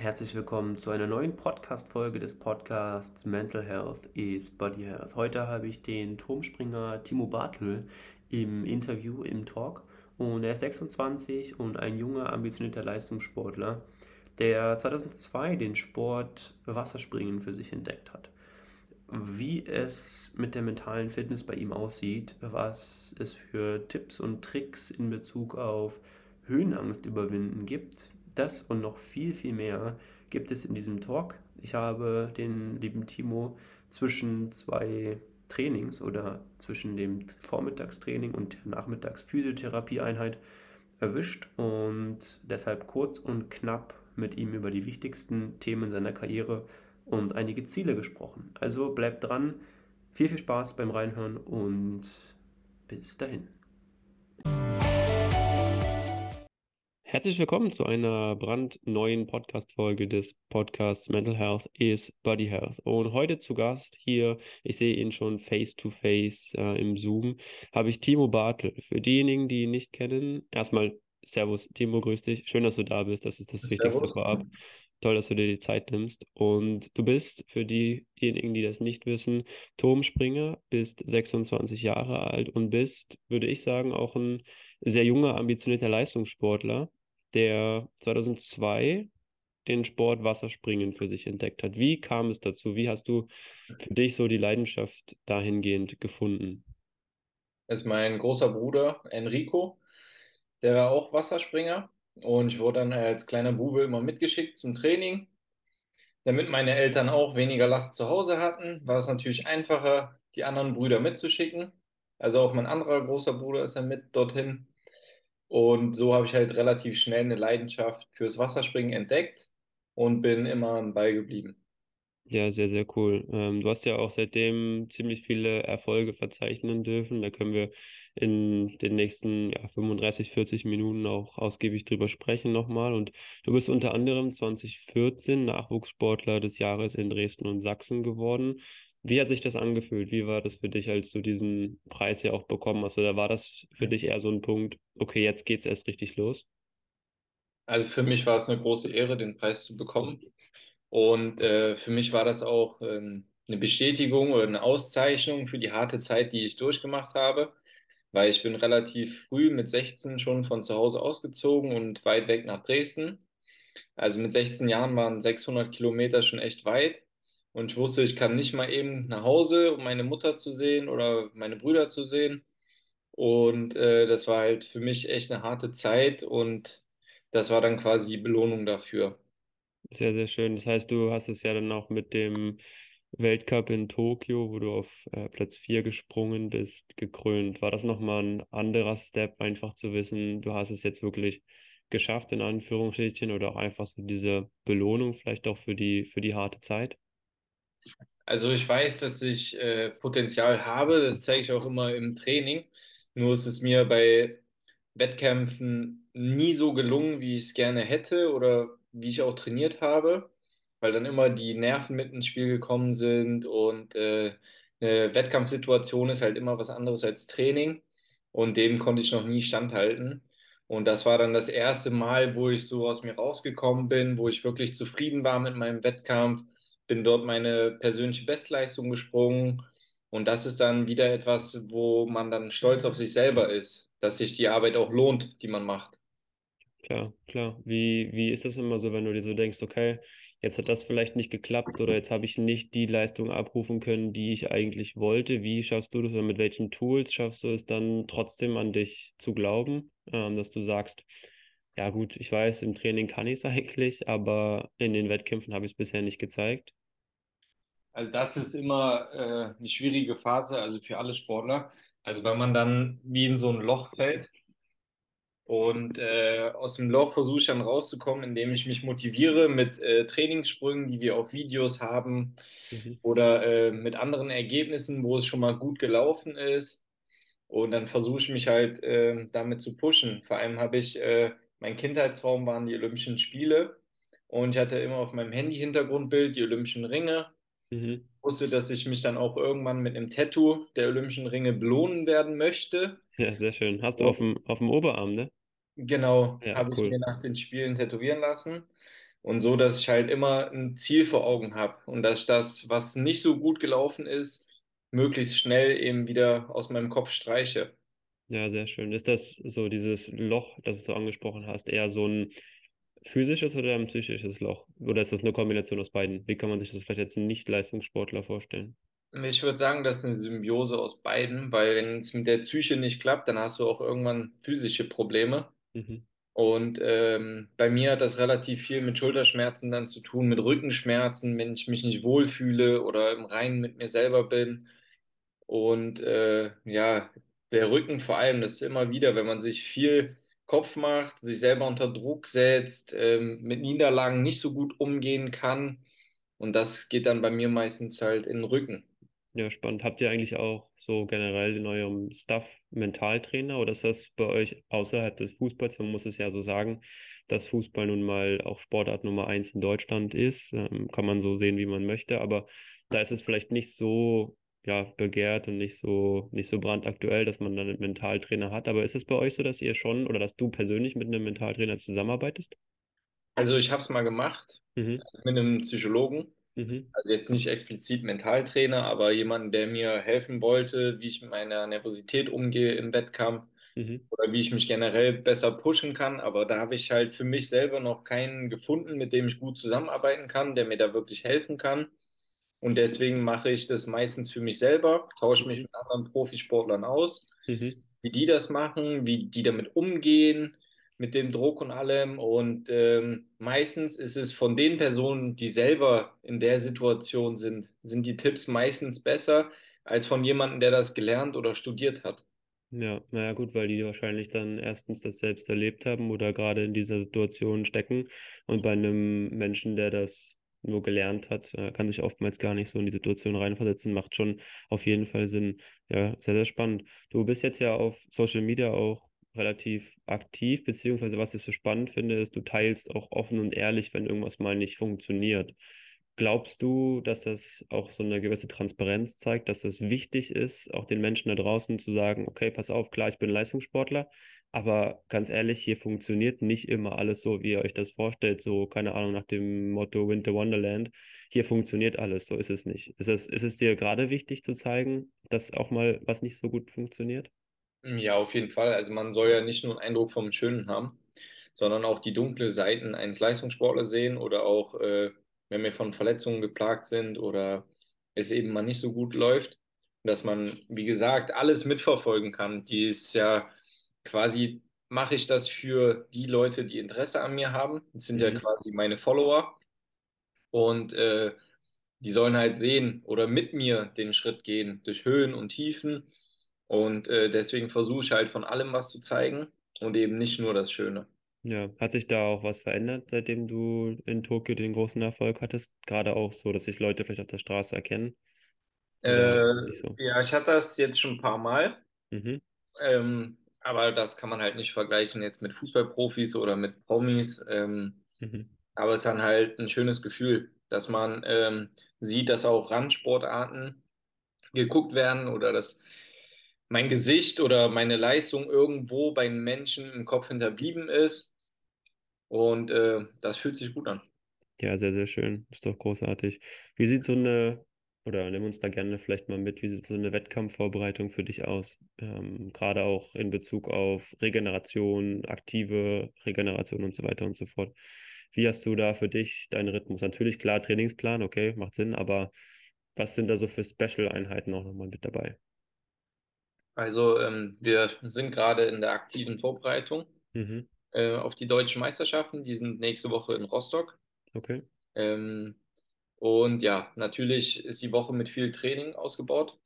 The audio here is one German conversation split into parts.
Herzlich willkommen zu einer neuen Podcast-Folge des Podcasts Mental Health is Body Health. Heute habe ich den Turmspringer Timo Bartel im Interview, im Talk. Und er ist 26 und ein junger, ambitionierter Leistungssportler, der 2002 den Sport Wasserspringen für sich entdeckt hat. Wie es mit der mentalen Fitness bei ihm aussieht, was es für Tipps und Tricks in Bezug auf Höhenangst überwinden gibt, das und noch viel, viel mehr gibt es in diesem Talk. Ich habe den lieben Timo zwischen zwei Trainings oder zwischen dem Vormittagstraining und der Nachmittags-Physiotherapieeinheit erwischt und deshalb kurz und knapp mit ihm über die wichtigsten Themen seiner Karriere und einige Ziele gesprochen. Also bleibt dran, viel, viel Spaß beim Reinhören und bis dahin. Herzlich willkommen zu einer brandneuen Podcast-Folge des Podcasts Mental Health is Body Health. Und heute zu Gast hier, ich sehe ihn schon face to face äh, im Zoom, habe ich Timo Bartel. Für diejenigen, die ihn nicht kennen, erstmal Servus, Timo, grüß dich. Schön, dass du da bist. Das ist das Servus. Wichtigste vorab. Toll, dass du dir die Zeit nimmst. Und du bist, für diejenigen, die das nicht wissen, Turmspringer, bist 26 Jahre alt und bist, würde ich sagen, auch ein sehr junger, ambitionierter Leistungssportler der 2002 den Sport Wasserspringen für sich entdeckt hat. Wie kam es dazu? Wie hast du für dich so die Leidenschaft dahingehend gefunden? Das ist mein großer Bruder Enrico, der war auch Wasserspringer und ich wurde dann als kleiner Bube immer mitgeschickt zum Training. Damit meine Eltern auch weniger Last zu Hause hatten, war es natürlich einfacher, die anderen Brüder mitzuschicken. Also auch mein anderer großer Bruder ist dann mit dorthin. Und so habe ich halt relativ schnell eine Leidenschaft fürs Wasserspringen entdeckt und bin immer am Ball geblieben. Ja, sehr, sehr cool. Ähm, du hast ja auch seitdem ziemlich viele Erfolge verzeichnen dürfen. Da können wir in den nächsten ja, 35, 40 Minuten auch ausgiebig drüber sprechen nochmal. Und du bist unter anderem 2014 Nachwuchssportler des Jahres in Dresden und Sachsen geworden. Wie hat sich das angefühlt? Wie war das für dich, als du diesen Preis ja auch bekommen hast? Oder war das für dich eher so ein Punkt, okay, jetzt geht's erst richtig los? Also für mich war es eine große Ehre, den Preis zu bekommen. Und äh, für mich war das auch ähm, eine Bestätigung oder eine Auszeichnung für die harte Zeit, die ich durchgemacht habe. Weil ich bin relativ früh mit 16 schon von zu Hause ausgezogen und weit weg nach Dresden. Also mit 16 Jahren waren 600 Kilometer schon echt weit. Und ich wusste, ich kann nicht mal eben nach Hause, um meine Mutter zu sehen oder meine Brüder zu sehen. Und äh, das war halt für mich echt eine harte Zeit und das war dann quasi die Belohnung dafür. Sehr, sehr schön. Das heißt, du hast es ja dann auch mit dem Weltcup in Tokio, wo du auf äh, Platz 4 gesprungen bist, gekrönt. War das nochmal ein anderer Step, einfach zu wissen, du hast es jetzt wirklich geschafft, in Anführungsstrichen, oder auch einfach so diese Belohnung vielleicht auch für die, für die harte Zeit? Also ich weiß, dass ich äh, Potenzial habe, das zeige ich auch immer im Training. Nur ist es mir bei Wettkämpfen nie so gelungen, wie ich es gerne hätte oder wie ich auch trainiert habe, weil dann immer die Nerven mit ins Spiel gekommen sind und äh, eine Wettkampfsituation ist halt immer was anderes als Training und dem konnte ich noch nie standhalten. Und das war dann das erste Mal, wo ich so aus mir rausgekommen bin, wo ich wirklich zufrieden war mit meinem Wettkampf bin dort meine persönliche Bestleistung gesprungen. Und das ist dann wieder etwas, wo man dann stolz auf sich selber ist, dass sich die Arbeit auch lohnt, die man macht. Klar, klar. Wie, wie ist das immer so, wenn du dir so denkst, okay, jetzt hat das vielleicht nicht geklappt oder jetzt habe ich nicht die Leistung abrufen können, die ich eigentlich wollte. Wie schaffst du das oder mit welchen Tools schaffst du es dann trotzdem an dich zu glauben, ähm, dass du sagst, ja gut, ich weiß, im Training kann ich es eigentlich, aber in den Wettkämpfen habe ich es bisher nicht gezeigt. Also das ist immer äh, eine schwierige Phase, also für alle Sportler. Also wenn man dann wie in so ein Loch fällt und äh, aus dem Loch versuche ich dann rauszukommen, indem ich mich motiviere mit äh, Trainingssprüngen, die wir auf Videos haben mhm. oder äh, mit anderen Ergebnissen, wo es schon mal gut gelaufen ist. Und dann versuche ich mich halt äh, damit zu pushen. Vor allem habe ich, äh, mein Kindheitsraum waren die Olympischen Spiele und ich hatte immer auf meinem Handy-Hintergrundbild die Olympischen Ringe Mhm. wusste, dass ich mich dann auch irgendwann mit einem Tattoo der Olympischen Ringe belohnen werden möchte. Ja, sehr schön. Hast du auf dem, auf dem Oberarm, ne? Genau, ja, habe cool. ich mir nach den Spielen tätowieren lassen. Und so, dass ich halt immer ein Ziel vor Augen habe und dass ich das, was nicht so gut gelaufen ist, möglichst schnell eben wieder aus meinem Kopf streiche. Ja, sehr schön. Ist das so dieses Loch, das du angesprochen hast, eher so ein physisches oder ein psychisches Loch? Oder ist das eine Kombination aus beiden? Wie kann man sich das vielleicht jetzt Nicht-Leistungssportler vorstellen? Ich würde sagen, das ist eine Symbiose aus beiden, weil wenn es mit der Psyche nicht klappt, dann hast du auch irgendwann physische Probleme. Mhm. Und ähm, bei mir hat das relativ viel mit Schulterschmerzen dann zu tun, mit Rückenschmerzen, wenn ich mich nicht wohlfühle oder im Reinen mit mir selber bin. Und äh, ja, der Rücken vor allem, das ist immer wieder, wenn man sich viel Kopf macht, sich selber unter Druck setzt, ähm, mit Niederlagen nicht so gut umgehen kann. Und das geht dann bei mir meistens halt in den Rücken. Ja, spannend. Habt ihr eigentlich auch so generell in eurem Staff Mentaltrainer oder ist das bei euch außerhalb des Fußballs? Man muss es ja so sagen, dass Fußball nun mal auch Sportart Nummer eins in Deutschland ist. Ähm, kann man so sehen, wie man möchte, aber da ist es vielleicht nicht so ja, begehrt und nicht so, nicht so brandaktuell, dass man dann einen Mentaltrainer hat. Aber ist es bei euch so, dass ihr schon oder dass du persönlich mit einem Mentaltrainer zusammenarbeitest? Also ich habe es mal gemacht, Mhm. also mit einem Psychologen. Mhm. Also jetzt nicht explizit Mentaltrainer, aber jemand, der mir helfen wollte, wie ich mit meiner Nervosität umgehe im Wettkampf Mhm. oder wie ich mich generell besser pushen kann. Aber da habe ich halt für mich selber noch keinen gefunden, mit dem ich gut zusammenarbeiten kann, der mir da wirklich helfen kann. Und deswegen mache ich das meistens für mich selber, tausche mich Mhm. mit anderen Profisportlern aus, Mhm. wie die das machen, wie die damit umgehen, mit dem Druck und allem. Und ähm, meistens ist es von den Personen, die selber in der Situation sind, sind die Tipps meistens besser als von jemandem, der das gelernt oder studiert hat. Ja, naja, gut, weil die wahrscheinlich dann erstens das selbst erlebt haben oder gerade in dieser Situation stecken. Und bei einem Menschen, der das nur gelernt hat, kann sich oftmals gar nicht so in die Situation reinversetzen, macht schon auf jeden Fall Sinn. Ja, sehr, sehr spannend. Du bist jetzt ja auf Social Media auch relativ aktiv, beziehungsweise was ich so spannend finde, ist, du teilst auch offen und ehrlich, wenn irgendwas mal nicht funktioniert. Glaubst du, dass das auch so eine gewisse Transparenz zeigt, dass es wichtig ist, auch den Menschen da draußen zu sagen, okay, pass auf, klar, ich bin Leistungssportler, aber ganz ehrlich, hier funktioniert nicht immer alles so, wie ihr euch das vorstellt, so, keine Ahnung, nach dem Motto Winter Wonderland. Hier funktioniert alles, so ist es nicht. Ist es, ist es dir gerade wichtig zu zeigen, dass auch mal was nicht so gut funktioniert? Ja, auf jeden Fall. Also man soll ja nicht nur einen Eindruck vom Schönen haben, sondern auch die dunkle Seiten eines Leistungssportlers sehen oder auch, äh, wenn wir von Verletzungen geplagt sind oder es eben mal nicht so gut läuft, dass man, wie gesagt, alles mitverfolgen kann. Die ist ja quasi, mache ich das für die Leute, die Interesse an mir haben. Das sind ja Mhm. quasi meine Follower und äh, die sollen halt sehen oder mit mir den Schritt gehen durch Höhen und Tiefen. Und äh, deswegen versuche ich halt von allem was zu zeigen und eben nicht nur das Schöne. Ja, hat sich da auch was verändert, seitdem du in Tokio den großen Erfolg hattest? Gerade auch so, dass sich Leute vielleicht auf der Straße erkennen Äh, so? ja, ich hatte das jetzt schon ein paar Mal, Mhm. ähm, aber das kann man halt nicht vergleichen jetzt mit Fußballprofis oder mit Promis. Ähm, Mhm. aber es ist dann halt ein schönes Gefühl, dass man ähm, sieht, dass auch Randsportarten geguckt werden oder dass mein Gesicht oder meine Leistung irgendwo bei den Menschen im Kopf hinterblieben ist. Und äh, das fühlt sich gut an. Ja, sehr, sehr schön. Ist doch großartig. Wie sieht so eine, oder nimm uns da gerne vielleicht mal mit, wie sieht so eine Wettkampfvorbereitung für dich aus? Ähm, gerade auch in Bezug auf Regeneration, aktive Regeneration und so weiter und so fort. Wie hast du da für dich deinen Rhythmus? Natürlich, klar, Trainingsplan, okay, macht Sinn, aber was sind da so für Special-Einheiten auch nochmal mit dabei? Also ähm, wir sind gerade in der aktiven Vorbereitung Mhm, äh, auf die deutschen Meisterschaften. Die sind nächste Woche in Rostock. okay. Ähm, und ja, natürlich ist die Woche mit viel Training ausgebaut.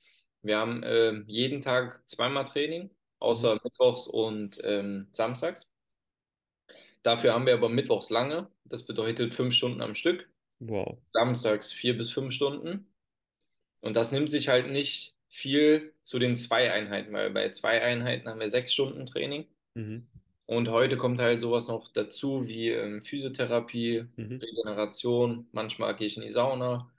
Wir haben äh, jeden Tag zweimal Training, Mhm. außer Mittwochs und ähm, Samstags. Dafür haben wir aber Mittwochs lange. Das bedeutet fünf Stunden am Stück. Wow. Samstags vier bis fünf Stunden. Und das nimmt sich halt nicht viel zu den zwei Einheiten, weil bei zwei Einheiten haben wir sechs Stunden Training. Mhm, Und heute kommt halt sowas noch dazu wie ähm, Physiotherapie, mhm, Regeneration. Manchmal gehe ich in die Sauna.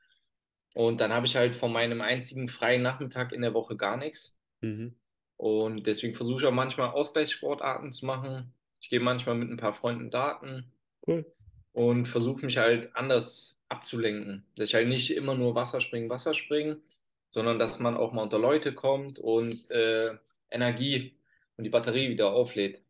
Und dann habe ich halt von meinem einzigen freien Nachmittag in der Woche gar nichts. mhm. Und deswegen versuche ich auch manchmal Ausgleichssportarten zu machen. Ich gehe manchmal mit ein paar Freunden Daten. Cool. und versuche mich halt anders abzulenken. Dass ich halt nicht immer nur Wasser springen, Wasser springen, sondern dass man auch mal unter Leute kommt und äh, Energie und die Batterie wieder auflädt.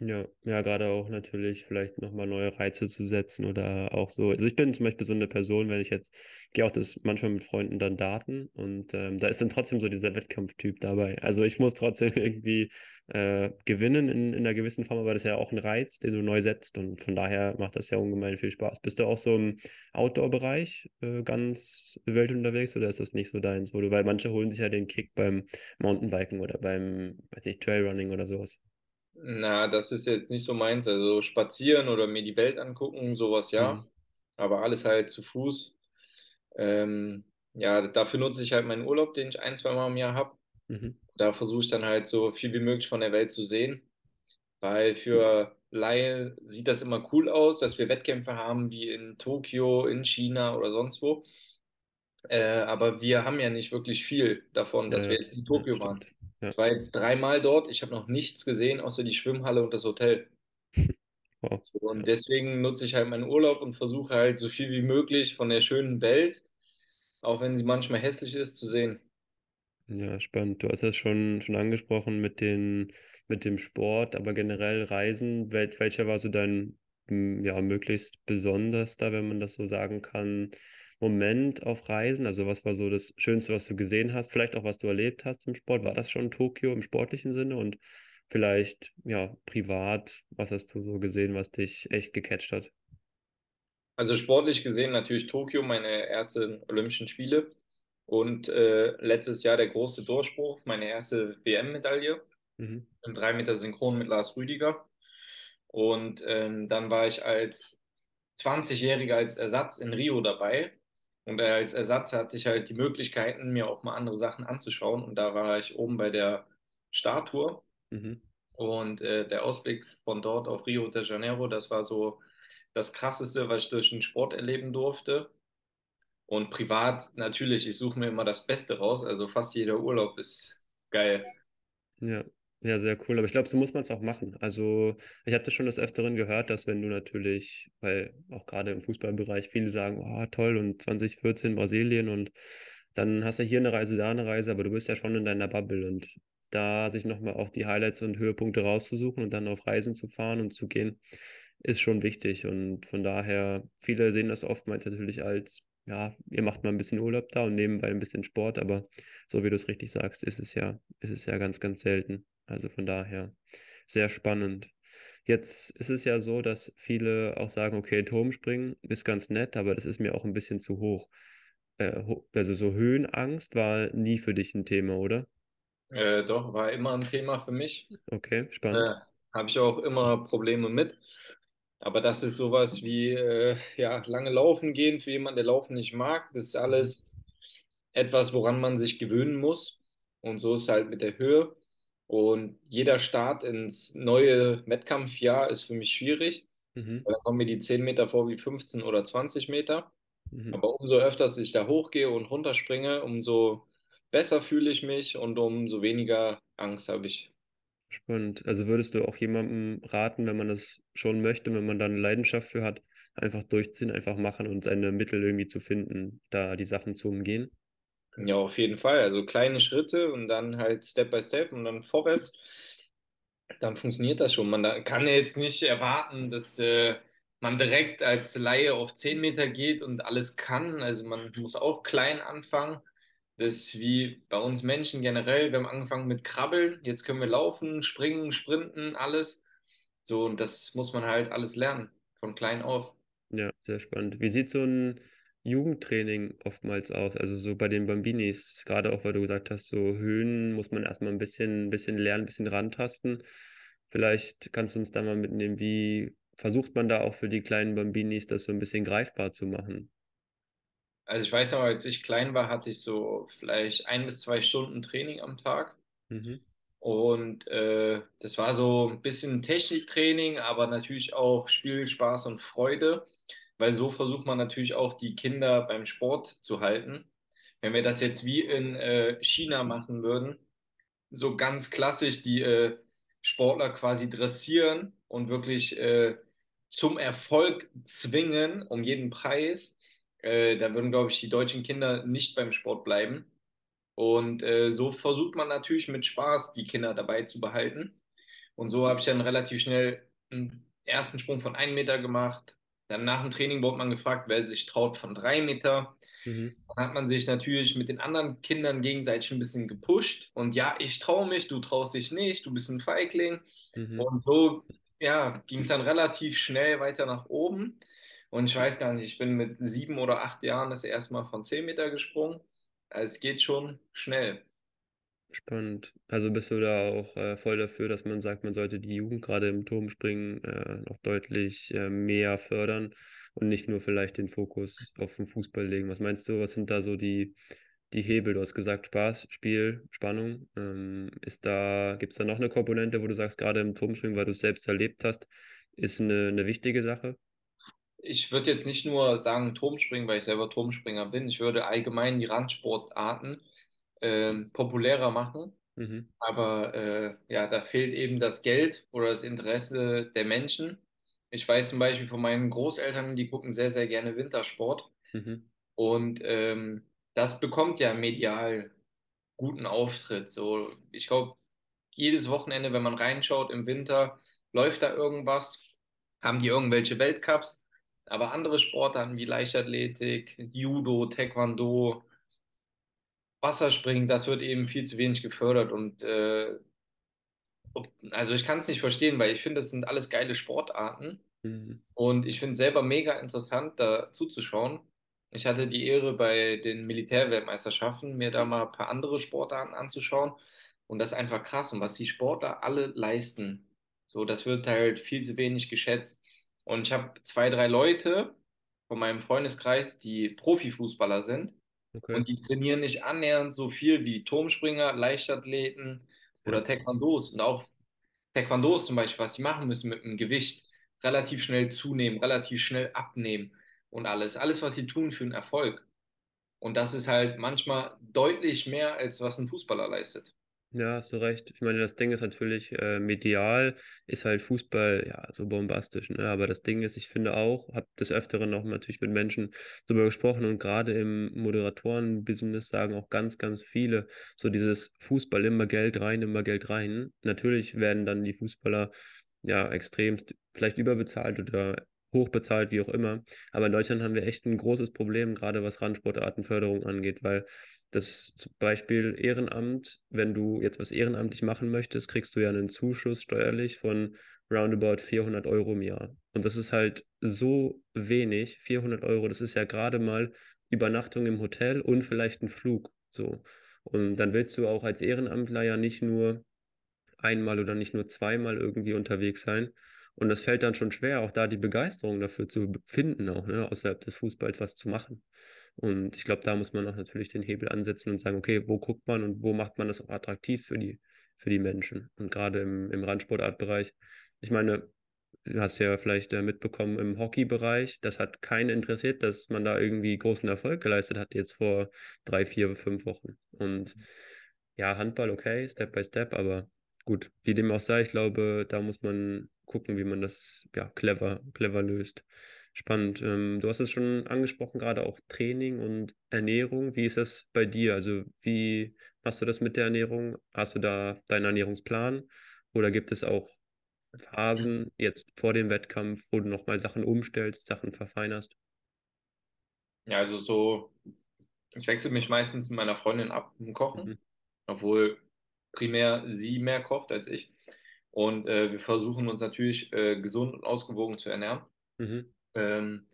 Ja, ja, gerade auch natürlich vielleicht nochmal neue Reize zu setzen oder auch so. Also ich bin zum Beispiel so eine Person, wenn ich jetzt, gehe auch das manchmal mit Freunden dann daten und ähm, da ist dann trotzdem so dieser Wettkampftyp dabei. Also ich muss trotzdem irgendwie äh, gewinnen in, in einer gewissen Form, aber das ist ja auch ein Reiz, den du neu setzt und von daher macht das ja ungemein viel Spaß. Bist du auch so im Outdoor-Bereich äh, ganz wild unterwegs oder ist das nicht so deins? Du, weil manche holen sich ja den Kick beim Mountainbiken oder beim, weiß ich, Trailrunning oder sowas. Na, das ist jetzt nicht so meins. Also spazieren oder mir die Welt angucken, sowas Mhm. ja. Aber alles halt zu Fuß. Ähm, ja, dafür nutze ich halt meinen Urlaub, den ich ein, zwei Mal im Jahr habe. Mhm. Da versuche ich dann halt so viel wie möglich von der Welt zu sehen. Weil für Laie sieht das immer cool aus, dass wir Wettkämpfe haben wie in Tokio, in China oder sonst wo. Äh, aber wir haben ja nicht wirklich viel davon, Ja, dass wir ja, jetzt in ja, Tokio waren. stimmt. Ja, Ich war jetzt dreimal dort, ich habe noch nichts gesehen, außer die Schwimmhalle und das Hotel. wow. So, und Ja. deswegen nutze ich halt meinen Urlaub und versuche halt so viel wie möglich von der schönen Welt, auch wenn sie manchmal hässlich ist, zu sehen. Ja, spannend. Du hast das schon, schon angesprochen mit den, mit dem Sport, aber generell Reisen. Wel welcher war so dein, ja, möglichst besonderster, wenn man das so sagen kann, Moment auf Reisen? Also was war so das Schönste, was du gesehen hast? Vielleicht auch, was du erlebt hast im Sport? War das schon Tokio im sportlichen Sinne? Und vielleicht, ja, privat, was hast du so gesehen, was dich echt gecatcht hat? Also sportlich gesehen natürlich Tokio, meine ersten Olympischen Spiele. Und äh, letztes Jahr der große Durchbruch, meine erste WM-Medaille Mhm. im 3 Meter Synchron mit Lars Rüdiger. Und ähm, dann war ich als 20-Jähriger als Ersatz in Rio dabei. Und äh, als Ersatz hatte ich halt die Möglichkeiten, mir auch mal andere Sachen anzuschauen. Und da war ich oben bei der Statue. Mhm. Und äh, der Ausblick von dort auf Rio de Janeiro, das war so das Krasseste, was ich durch den Sport erleben durfte. Und privat natürlich, ich suche mir immer das Beste raus. Also fast jeder Urlaub ist geil. Ja, ja, sehr cool. Aber ich glaube, so muss man es auch machen. Also, ich habe das schon des Öfteren gehört, dass wenn du natürlich, weil auch gerade im Fußballbereich viele sagen, oh, toll, und 2014 Brasilien und dann hast du hier eine Reise, da eine Reise, aber du bist ja schon in deiner Bubble und da sich nochmal auch die Highlights und Höhepunkte rauszusuchen und dann auf Reisen zu fahren und zu gehen, ist schon wichtig. Und von daher, viele sehen das oftmals natürlich als, ja, ihr macht mal ein bisschen Urlaub da und nebenbei ein bisschen Sport, aber so wie du es richtig sagst, ist es ja, ist es ja ganz, ganz selten. Also von daher sehr spannend. Jetzt ist es ja so, dass viele auch sagen, okay, Turmspringen ist ganz nett, aber das ist mir auch ein bisschen zu hoch. Äh, also so Höhenangst war nie für dich ein Thema, oder? Äh, doch, war immer ein Thema für mich. Okay, spannend. Äh, habe ich auch immer Probleme mit. Aber das ist sowas wie äh, ja, lange laufen gehen für jemanden, der Laufen nicht mag. Das ist Mhm. alles etwas, woran man sich gewöhnen muss. Und so ist halt mit der Höhe. Und jeder Start ins neue Wettkampfjahr ist für mich schwierig. Mhm. Dann kommen mir die 10 Meter vor wie 15 oder 20 Meter. Mhm. Aber umso öfter ich da hochgehe und runterspringe, umso besser fühle ich mich und umso weniger Angst habe ich. Spannend. Also würdest du auch jemandem raten, wenn man das schon möchte, wenn man da eine Leidenschaft für hat, einfach durchziehen, einfach machen und seine Mittel irgendwie zu finden, da die Sachen zu umgehen? Ja, auf jeden Fall. Also kleine Schritte und dann halt Step by Step und dann vorwärts. Dann funktioniert das schon. Man kann jetzt nicht erwarten, dass äh, man direkt als Laie auf 10 Meter geht und alles kann. Also man muss auch klein anfangen. Das ist wie bei uns Menschen generell. Wir haben angefangen mit Krabbeln. Jetzt können wir laufen, springen, sprinten, alles. So, und das muss man halt alles lernen, von klein auf. Ja, sehr spannend. Wie sieht so ein Jugendtraining oftmals aus? Also so bei den Bambinis, gerade auch weil du gesagt hast, so Höhen muss man erstmal ein bisschen, ein bisschen lernen, ein bisschen rantasten. Vielleicht kannst du uns da mal mitnehmen, wie versucht man da auch für die kleinen Bambinis das so ein bisschen greifbar zu machen? Also ich weiß noch, als ich klein war, hatte ich so vielleicht ein bis zwei Stunden Training am Tag. Mhm, Und äh, das war so ein bisschen Techniktraining, aber natürlich auch Spiel, Spaß und Freude, weil so versucht man natürlich auch die Kinder beim Sport zu halten. Wenn wir das jetzt wie in äh, China machen würden, so ganz klassisch die äh, Sportler quasi dressieren und wirklich äh, zum Erfolg zwingen, um jeden Preis, äh, da würden, glaube ich, die deutschen Kinder nicht beim Sport bleiben. Und äh, so versucht man natürlich mit Spaß die Kinder dabei zu behalten. Und so habe ich dann relativ schnell einen ersten Sprung von einem Meter gemacht. Dann nach dem Training wurde man gefragt, wer sich traut von drei Meter. Mhm. Dann hat man sich natürlich mit den anderen Kindern gegenseitig ein bisschen gepusht. Und ja, ich traue mich, du traust dich nicht, du bist ein Feigling. Mhm. Und so ja, ging es dann relativ schnell weiter nach oben. Und ich weiß gar nicht, ich bin mit sieben oder acht Jahren das erste Mal von zehn Meter gesprungen. Also es geht schon schnell. Spannend. Also bist du da auch äh, voll dafür, dass man sagt, man sollte die Jugend gerade im Turmspringen äh, noch deutlich äh, mehr fördern und nicht nur vielleicht den Fokus auf den Fußball legen. Was meinst du, was sind da so die, die Hebel? Du hast gesagt, Spaß, Spiel, Spannung. Ähm, ist da, gibt es da noch eine Komponente, wo du sagst, gerade im Turmspringen, weil du es selbst erlebt hast, ist eine, eine wichtige Sache? Ich würde jetzt nicht nur sagen Turmspringen, weil ich selber Turmspringer bin. Ich würde allgemein die Randsportarten ähm, populärer machen. Mhm. Aber äh, ja, da fehlt eben das Geld oder das Interesse der Menschen. Ich weiß zum Beispiel von meinen Großeltern, die gucken sehr, sehr gerne Wintersport. Mhm. Und ähm, das bekommt ja medial guten Auftritt. So, ich glaube, jedes Wochenende, wenn man reinschaut im Winter, läuft da irgendwas, haben die irgendwelche Weltcups. Aber andere Sportarten wie Leichtathletik, Judo, Taekwondo, Wasserspringen, das wird eben viel zu wenig gefördert. Und äh, also ich kann es nicht verstehen, weil ich finde, das sind alles geile Sportarten. Mhm. Und ich finde es selber mega interessant, da zuzuschauen. Ich hatte die Ehre, bei den Militärweltmeisterschaften mir da mal ein paar andere Sportarten anzuschauen. Und das ist einfach krass. Und was die Sportler alle leisten, so, das wird halt viel zu wenig geschätzt. Und ich habe zwei, drei Leute von meinem Freundeskreis, die Profifußballer sind. Okay. Und die trainieren nicht annähernd so viel wie Turmspringer, Leichtathleten Ja. oder Taekwondos. Und auch Taekwondos zum Beispiel, was sie machen müssen mit dem Gewicht, relativ schnell zunehmen, relativ schnell abnehmen und alles. Alles, was sie tun für einen Erfolg. Und das ist halt manchmal deutlich mehr, als was ein Fußballer leistet. Ja, hast du recht. Ich meine, das Ding ist natürlich, äh, medial ist halt Fußball, ja, so bombastisch, ne? Aber das Ding ist, ich finde auch, habe des Öfteren noch natürlich mit Menschen darüber gesprochen und gerade im Moderatoren-Business sagen auch ganz, ganz viele, so dieses Fußball immer Geld rein, immer Geld rein. Natürlich werden dann die Fußballer ja extrem vielleicht überbezahlt oder hochbezahlt, wie auch immer. Aber in Deutschland haben wir echt ein großes Problem, gerade was Randsportartenförderung angeht, weil das zum Beispiel Ehrenamt, wenn du jetzt was ehrenamtlich machen möchtest, kriegst du ja einen Zuschuss steuerlich von roundabout 400 Euro im Jahr. Und das ist halt so wenig, 400 Euro, das ist ja gerade mal Übernachtung im Hotel und vielleicht ein Flug. So. Und dann willst du auch als Ehrenamtler ja nicht nur einmal oder nicht nur zweimal irgendwie unterwegs sein. Und es fällt dann schon schwer, auch da die Begeisterung dafür zu finden, auch ne, außerhalb des Fußballs was zu machen. Und ich glaube, da muss man auch natürlich den Hebel ansetzen und sagen, okay, wo guckt man und wo macht man das auch attraktiv für die, für die Menschen? Und gerade im, im Randsportartbereich. Ich meine, du hast ja vielleicht äh, mitbekommen, im Hockeybereich, das hat keinen interessiert, dass man da irgendwie großen Erfolg geleistet hat, jetzt vor drei, vier, fünf Wochen. Und ja, Handball, okay, Step by Step, aber gut, wie dem auch sei, ich glaube, da muss man gucken, wie man das ja clever, clever löst. Spannend. Ähm, du hast es schon angesprochen, gerade auch Training und Ernährung. Wie ist das bei dir? Also, wie machst du das mit der Ernährung? Hast du da deinen Ernährungsplan? Oder gibt es auch Phasen jetzt vor dem Wettkampf, wo du nochmal Sachen umstellst, Sachen verfeinerst? Ja, also so, ich wechsle mich meistens mit meiner Freundin ab im Kochen, Mhm. obwohl primär sie mehr kocht als ich. Und äh, wir versuchen uns natürlich äh, gesund und ausgewogen zu ernähren. Mhm. Ähm,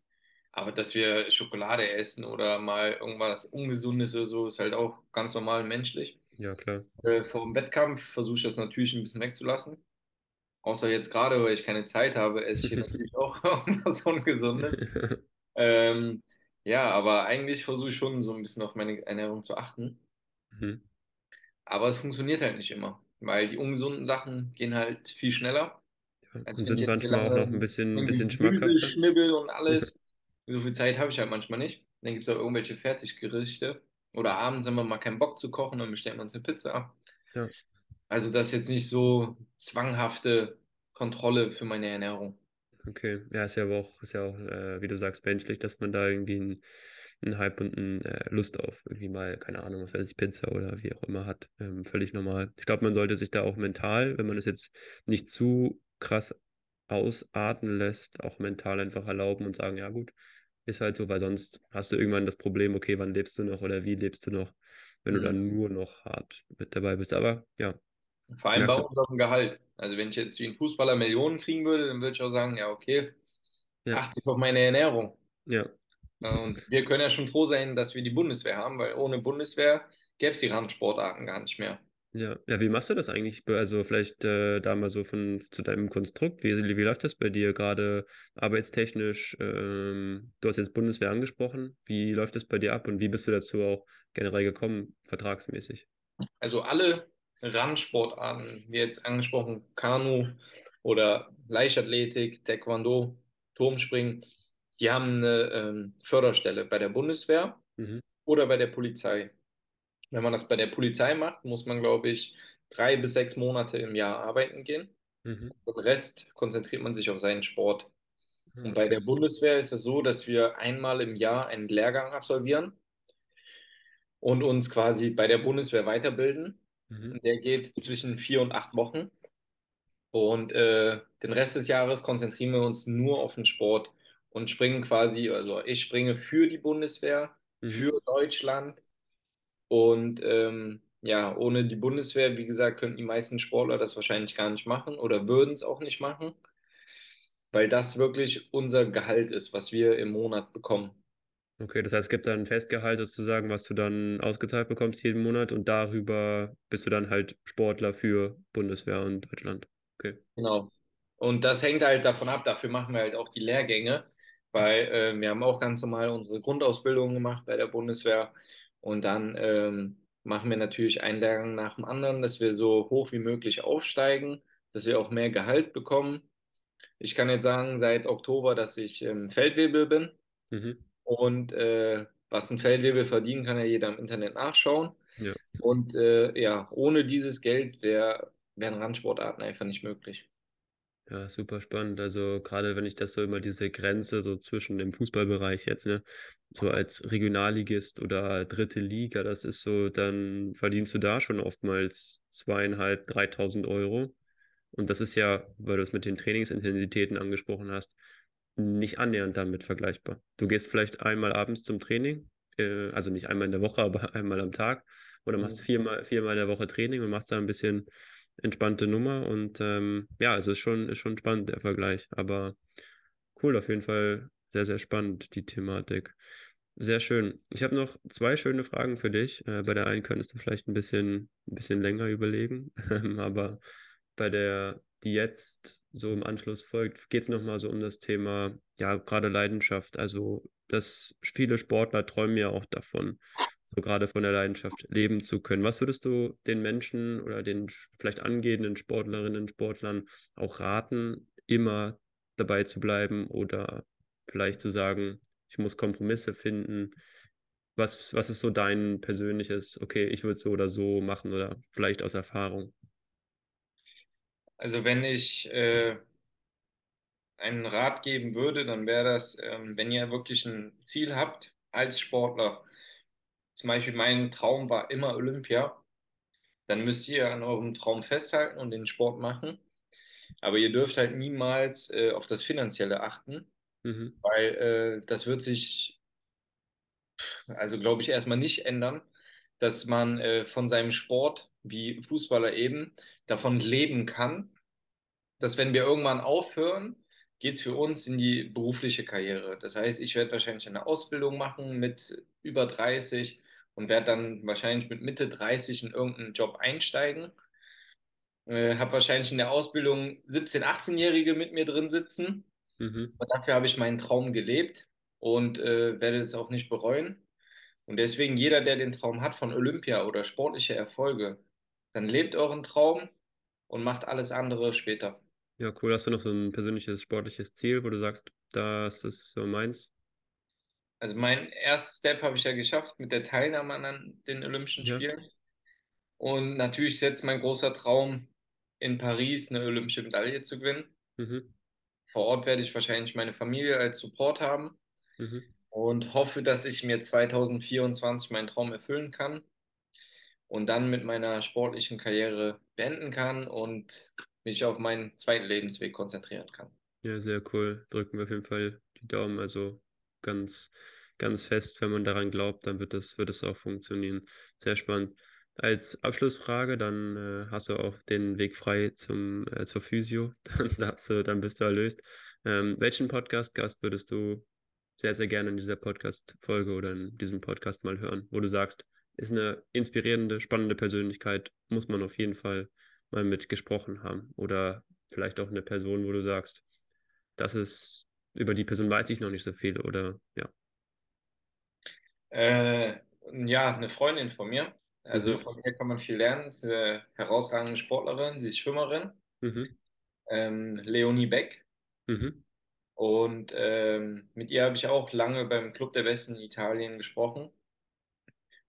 aber dass wir Schokolade essen oder mal irgendwas Ungesundes oder so, ist halt auch ganz normal menschlich. Ja, klar. Äh, vor dem Wettkampf versuche ich das natürlich ein bisschen wegzulassen. Außer jetzt gerade, weil ich keine Zeit habe, esse ich hier natürlich auch irgendwas Ungesundes. Ähm, ja, aber eigentlich versuche ich schon so ein bisschen auf meine Ernährung zu achten. Mhm. Aber es funktioniert halt nicht immer, weil die ungesunden Sachen gehen halt viel schneller, als und sind manchmal auch noch ein bisschen, irgendwie bisschen schmackhafter. schnibbel und alles. So viel Zeit habe ich halt manchmal nicht. Dann gibt es auch irgendwelche Fertiggerichte. Oder abends haben wir mal keinen Bock zu kochen, dann bestellen wir uns eine Pizza. Ja. Also das ist jetzt nicht so zwanghafte Kontrolle für meine Ernährung. Okay, ja, ist ja aber auch, ist ja auch, äh, wie du sagst, menschlich, dass man da irgendwie einen, einen Hype und eine äh, Lust auf irgendwie mal, keine Ahnung, was weiß ich, Pizza oder wie auch immer hat. Ähm, völlig normal. Ich glaube, man sollte sich da auch mental, wenn man es jetzt nicht zu krass ausarten lässt, auch mental einfach erlauben und sagen, ja gut, ist halt so, weil sonst hast du irgendwann das Problem, okay, wann lebst du noch oder wie lebst du noch, wenn du Mhm. dann nur noch hart mit dabei bist. Aber ja, Vor allem bei merkst du. unserem Gehalt. Also wenn ich jetzt wie ein Fußballer Millionen kriegen würde, dann würde ich auch sagen, ja, okay, Ja, achte ich auf meine Ernährung. ja. Ja, Und wir können ja schon froh sein, dass wir die Bundeswehr haben, weil ohne Bundeswehr gäbe es die Randsportarten gar nicht mehr. Ja, ja, wie machst du das eigentlich? Also vielleicht äh, da mal so von zu deinem Konstrukt. Wie, wie läuft das bei dir gerade arbeitstechnisch? Ähm, du hast jetzt Bundeswehr angesprochen. Wie läuft das bei dir ab und wie bist du dazu auch generell gekommen, vertragsmäßig? Also alle Randsportarten, wie jetzt angesprochen, Kanu oder Leichtathletik, Taekwondo, Turmspringen, die haben eine ähm, Förderstelle bei der Bundeswehr Mhm, oder bei der Polizei. Wenn man das bei der Polizei macht, muss man, glaube ich, drei bis sechs Monate im Jahr arbeiten gehen. mhm. Den Rest konzentriert man sich auf seinen Sport. Ah, Und bei der Bundeswehr ist es so, dass wir einmal im Jahr einen Lehrgang absolvieren und uns quasi bei der Bundeswehr weiterbilden. Mhm, der geht zwischen vier und acht Wochen. Und äh, den Rest des Jahres konzentrieren wir uns nur auf den Sport und springen quasi, also ich springe für die Bundeswehr, mhm. für Deutschland. Und ähm, ja, ohne die Bundeswehr, wie gesagt, könnten die meisten Sportler das wahrscheinlich gar nicht machen oder würden es auch nicht machen, weil das wirklich unser Gehalt ist, was wir im Monat bekommen. Okay, das heißt, es gibt dann ein Festgehalt sozusagen, was du dann ausgezahlt bekommst jeden Monat und darüber bist du dann halt Sportler für Bundeswehr und Deutschland. Okay. Genau. Und das hängt halt davon ab, dafür machen wir halt auch die Lehrgänge, weil äh, wir haben auch ganz normal unsere Grundausbildung gemacht bei der Bundeswehr und dann ähm, machen wir natürlich einen Lehrgang nach dem anderen, dass wir so hoch wie möglich aufsteigen, dass wir auch mehr Gehalt bekommen. Ich kann jetzt sagen, seit Oktober, dass ich ähm, Feldwebel bin Mhm. und äh, was ein Feldwebel verdienen, kann ja jeder im Internet nachschauen. Ja. Und äh, ja, ohne dieses Geld wär, wären Randsportarten einfach nicht möglich. Ja, super spannend. Also gerade wenn ich das so immer diese Grenze so zwischen dem Fußballbereich jetzt, ne, so als Regionalligist oder dritte Liga, das ist so, dann verdienst du da schon oftmals zweieinhalb, dreitausend Euro. Und das ist ja, weil du es mit den Trainingsintensitäten angesprochen hast, nicht annähernd damit vergleichbar. Du gehst vielleicht einmal abends zum Training, äh, also nicht einmal in der Woche, aber einmal am Tag, oder machst viermal, viermal in der Woche Training und machst da ein bisschen entspannte Nummer. Und ähm, ja, also ist schon, ist schon spannend, der Vergleich. Aber cool, auf jeden Fall sehr, sehr spannend, die Thematik. Sehr schön. Ich habe noch zwei schöne Fragen für dich. Äh, bei der einen könntest du vielleicht ein bisschen, ein bisschen länger überlegen, aber bei der, die jetzt so im Anschluss folgt, geht es nochmal so um das Thema, ja, gerade Leidenschaft. Also, dass viele Sportler träumen ja auch davon, so gerade von der Leidenschaft leben zu können. Was würdest du den Menschen oder den vielleicht angehenden Sportlerinnen, Sportlern auch raten, immer dabei zu bleiben oder vielleicht zu sagen, ich muss Kompromisse finden? Was, was ist so dein persönliches, okay, ich würde so oder so machen oder vielleicht aus Erfahrung? Also wenn ich äh, einen Rat geben würde, dann wäre das, ähm, wenn ihr wirklich ein Ziel habt als Sportler, zum Beispiel mein Traum war immer Olympia, dann müsst ihr an eurem Traum festhalten und den Sport machen. Aber ihr dürft halt niemals äh, auf das Finanzielle achten, Mhm, weil äh, das wird sich, also glaube ich, erstmal nicht ändern, dass man äh, von seinem Sport, wie Fußballer eben, davon leben kann dass wenn wir irgendwann aufhören, geht es für uns in die berufliche Karriere. Das heißt, ich werde wahrscheinlich eine Ausbildung machen mit über 30 und werde dann wahrscheinlich mit Mitte 30 in irgendeinen Job einsteigen. Äh, habe wahrscheinlich in der Ausbildung 17-, 18-Jährige mit mir drin sitzen. mhm. Aber dafür habe ich meinen Traum gelebt und äh, werde es auch nicht bereuen. Und deswegen jeder, der den Traum hat von Olympia oder sportliche Erfolge, dann lebt euren Traum und macht alles andere später. Ja, cool. Hast du noch so ein persönliches sportliches Ziel, wo du sagst, das ist so meins? Also mein erstes Step habe ich ja geschafft mit der Teilnahme an den Olympischen Ja. Spielen. Und natürlich ist jetzt mein großer Traum, in Paris eine olympische Medaille zu gewinnen. Mhm. vor Ort werde ich wahrscheinlich meine Familie als Support haben mhm. und hoffe, dass ich mir 2024 meinen Traum erfüllen kann und dann mit meiner sportlichen Karriere beenden kann und mich auf meinen zweiten Lebensweg konzentrieren kann. Ja, sehr cool. Drücken wir auf jeden Fall die Daumen. Also ganz, ganz fest, wenn man daran glaubt, dann wird es, wird es auch funktionieren. Sehr spannend. Als Abschlussfrage, dann äh, hast du auch den Weg frei zum, äh, zur Physio. Dann, dann bist du erlöst. Ähm, welchen Podcast-Gast würdest du sehr, sehr gerne in dieser Podcast-Folge oder in diesem Podcast mal hören, wo du sagst, ist eine inspirierende, spannende Persönlichkeit, muss man auf jeden Fall mal mit gesprochen haben. Oder vielleicht auch eine Person, wo du sagst, das ist, über die Person weiß ich noch nicht so viel oder ja. Äh, ja, eine Freundin von mir. Also mhm. von ihr kann man viel lernen. Sie ist eine herausragende Sportlerin, sie ist Schwimmerin. Mhm. Ähm, Leonie Beck. Mhm. Und ähm, mit ihr habe ich auch lange beim Club der Westen in Italien gesprochen.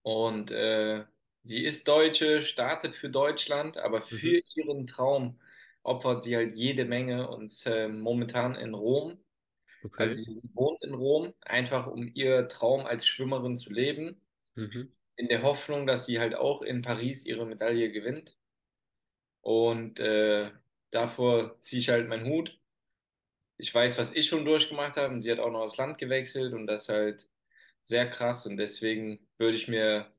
Und äh, sie ist Deutsche, startet für Deutschland, aber mhm. für ihren Traum opfert sie halt jede Menge und äh, momentan in Rom. Okay. Also sie wohnt in Rom, einfach um ihr Traum als Schwimmerin zu leben, mhm. in der Hoffnung, dass sie halt auch in Paris ihre Medaille gewinnt. Und äh, davor ziehe ich halt meinen Hut. Ich weiß, was ich schon durchgemacht habe und sie hat auch noch das Land gewechselt und das halt sehr krass und deswegen würde ich mir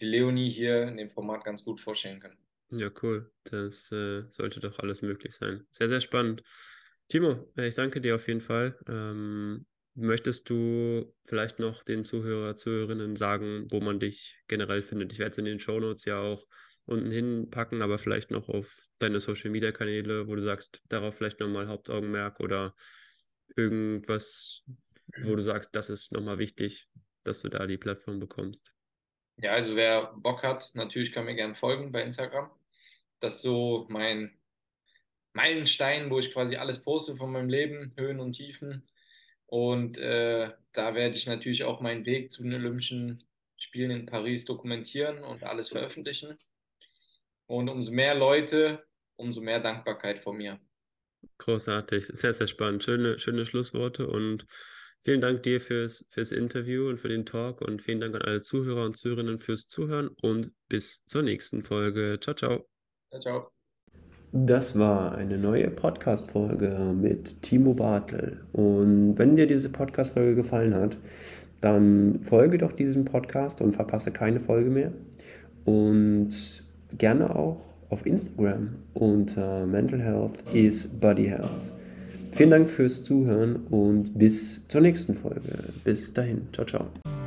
die Leonie hier in dem Format ganz gut vorstellen können. Ja, cool. Das äh, sollte doch alles möglich sein. Sehr, sehr spannend. Timo, äh, ich danke dir auf jeden Fall. Ähm, möchtest du vielleicht noch den Zuhörer, Zuhörerinnen sagen, wo man dich generell findet? Ich werde es in den Shownotes ja auch unten hinpacken, aber vielleicht noch auf deine Social Media Kanäle, wo du sagst, darauf vielleicht nochmal Hauptaugenmerk oder irgendwas, wo du sagst, das ist nochmal wichtig, dass du da die Plattform bekommst. Ja, also wer Bock hat, natürlich kann mir gerne folgen bei Instagram. Das ist so mein Meilenstein, wo ich quasi alles poste von meinem Leben, Höhen und Tiefen. Und äh, da werde ich natürlich auch meinen Weg zu den Olympischen Spielen in Paris dokumentieren und alles veröffentlichen. Und umso mehr Leute, umso mehr Dankbarkeit von mir. Großartig, sehr, sehr spannend. Schöne, schöne Schlussworte und Vielen Dank dir fürs, fürs Interview und für den Talk und vielen Dank an alle Zuhörer und Zuhörerinnen fürs Zuhören und bis zur nächsten Folge. Ciao, ciao. Ciao, ciao. Das war eine neue Podcast-Folge mit Timo Bartel. Und wenn dir diese Podcast-Folge gefallen hat, dann folge doch diesem Podcast und verpasse keine Folge mehr. Und gerne auch auf Instagram unter Mental Health is Body Health. Vielen Dank fürs Zuhören und bis zur nächsten Folge. Bis dahin. Ciao, ciao.